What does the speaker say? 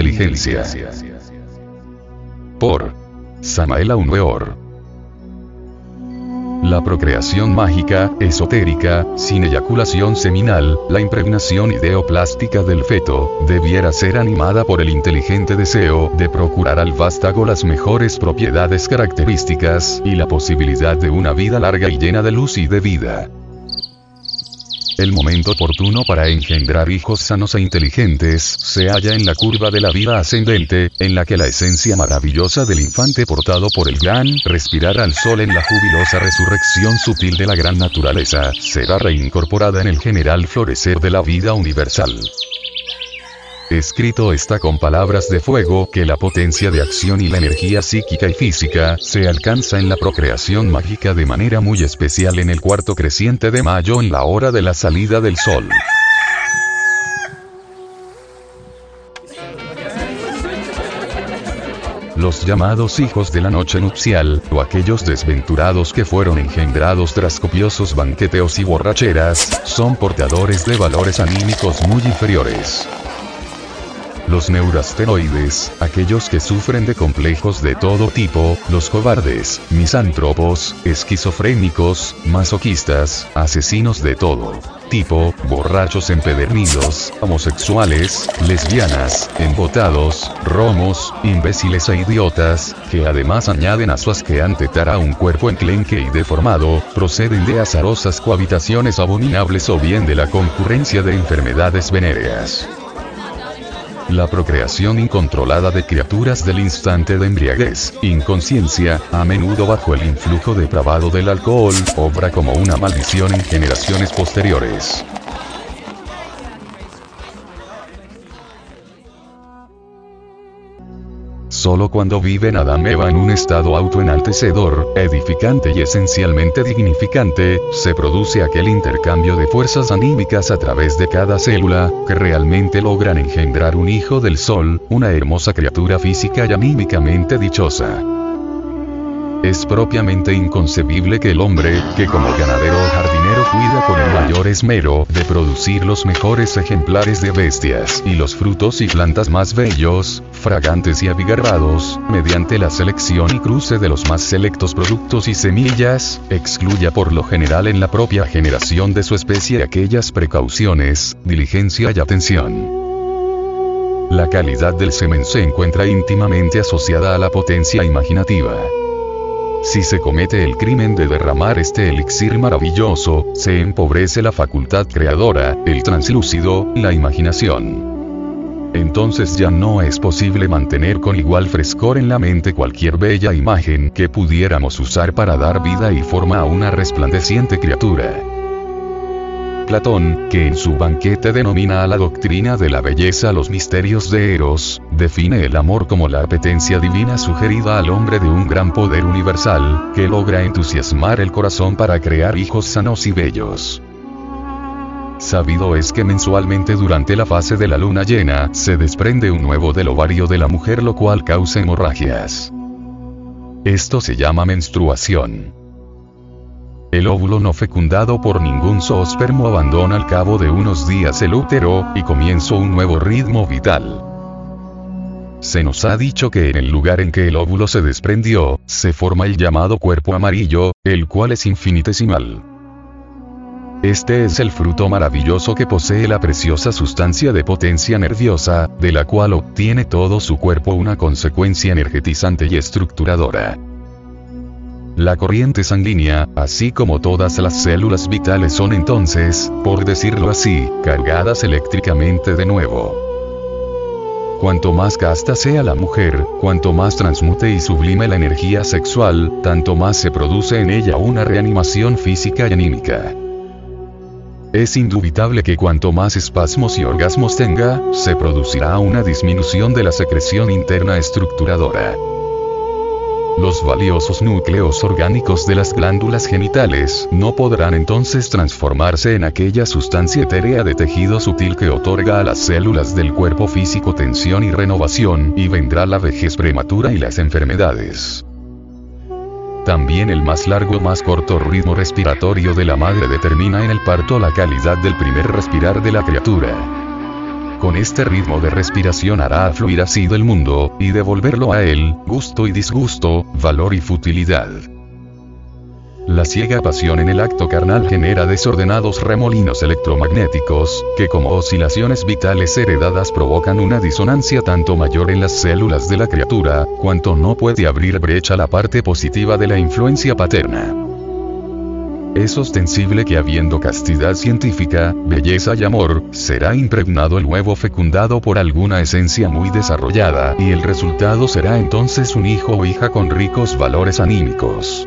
inteligencia. Por Samael Weor. La procreación mágica, esotérica, sin eyaculación seminal, la impregnación ideoplástica del feto, debiera ser animada por el inteligente deseo de procurar al vástago las mejores propiedades características, y la posibilidad de una vida larga y llena de luz y de vida. El momento oportuno para engendrar hijos sanos e inteligentes se halla en la curva de la vida ascendente, en la que la esencia maravillosa del infante portado por el gran respirar al sol en la jubilosa resurrección sutil de la gran naturaleza, será reincorporada en el general florecer de la vida universal. Escrito está con palabras de fuego que la potencia de acción y la energía psíquica y física se alcanza en la procreación mágica de manera muy especial en el cuarto creciente de mayo en la hora de la salida del sol. Los llamados hijos de la noche nupcial, o aquellos desventurados que fueron engendrados tras copiosos banqueteos y borracheras, son portadores de valores anímicos muy inferiores. Los neurastenoides, aquellos que sufren de complejos de todo tipo, los cobardes, misántropos, esquizofrénicos, masoquistas, asesinos de todo tipo, borrachos empedernidos, homosexuales, lesbianas, embotados, romos, imbéciles e idiotas, que además añaden a su asqueante tara un cuerpo enclenque y deformado, proceden de azarosas cohabitaciones abominables o bien de la concurrencia de enfermedades venéreas. La procreación incontrolada de criaturas del instante de embriaguez, inconsciencia, a menudo bajo el influjo depravado del alcohol, obra como una maldición en generaciones posteriores. Solo cuando viven Adán Eva en un estado autoenaltecedor, edificante y esencialmente dignificante, se produce aquel intercambio de fuerzas anímicas a través de cada célula, que realmente logran engendrar un hijo del sol, una hermosa criatura física y anímicamente dichosa. Es propiamente inconcebible que el hombre, que como ganadero o jardinero cuida con el mayor esmero de producir los mejores ejemplares de bestias y los frutos y plantas más bellos, fragantes y abigarrados, mediante la selección y cruce de los más selectos productos y semillas, excluya por lo general en la propia generación de su especie aquellas precauciones, diligencia y atención. La calidad del semen se encuentra íntimamente asociada a la potencia imaginativa. Si se comete el crimen de derramar este elixir maravilloso, se empobrece la facultad creadora, el translúcido, la imaginación. Entonces ya no es posible mantener con igual frescor en la mente cualquier bella imagen que pudiéramos usar para dar vida y forma a una resplandeciente criatura. Platón, que en su banquete denomina a la doctrina de la belleza los misterios de Eros, define el amor como la apetencia divina sugerida al hombre de un gran poder universal, que logra entusiasmar el corazón para crear hijos sanos y bellos. Sabido es que mensualmente durante la fase de la luna llena, se desprende un nuevo del ovario de la mujer lo cual causa hemorragias. Esto se llama menstruación. El óvulo no fecundado por ningún zoospermo abandona al cabo de unos días el útero, y comienza un nuevo ritmo vital. Se nos ha dicho que en el lugar en que el óvulo se desprendió, se forma el llamado cuerpo amarillo, el cual es infinitesimal. Este es el fruto maravilloso que posee la preciosa sustancia de potencia nerviosa, de la cual obtiene todo su cuerpo una consecuencia energetizante y estructuradora. La corriente sanguínea, así como todas las células vitales son entonces, por decirlo así, cargadas eléctricamente de nuevo. Cuanto más casta sea la mujer, cuanto más transmute y sublime la energía sexual, tanto más se produce en ella una reanimación física y anímica. Es indubitable que cuanto más espasmos y orgasmos tenga, se producirá una disminución de la secreción interna estructuradora. Los valiosos núcleos orgánicos de las glándulas genitales no podrán entonces transformarse en aquella sustancia etérea de tejido sutil que otorga a las células del cuerpo físico tensión y renovación, y vendrá la vejez prematura y las enfermedades. También el más largo o más corto ritmo respiratorio de la madre determina en el parto la calidad del primer respirar de la criatura. Con este ritmo de respiración hará fluir así del mundo, y devolverlo a él, gusto y disgusto, valor y futilidad. La ciega pasión en el acto carnal genera desordenados remolinos electromagnéticos, que como oscilaciones vitales heredadas provocan una disonancia tanto mayor en las células de la criatura, cuanto no puede abrir brecha la parte positiva de la influencia paterna. Es ostensible que habiendo castidad científica, belleza y amor, será impregnado el huevo fecundado por alguna esencia muy desarrollada, y el resultado será entonces un hijo o hija con ricos valores anímicos.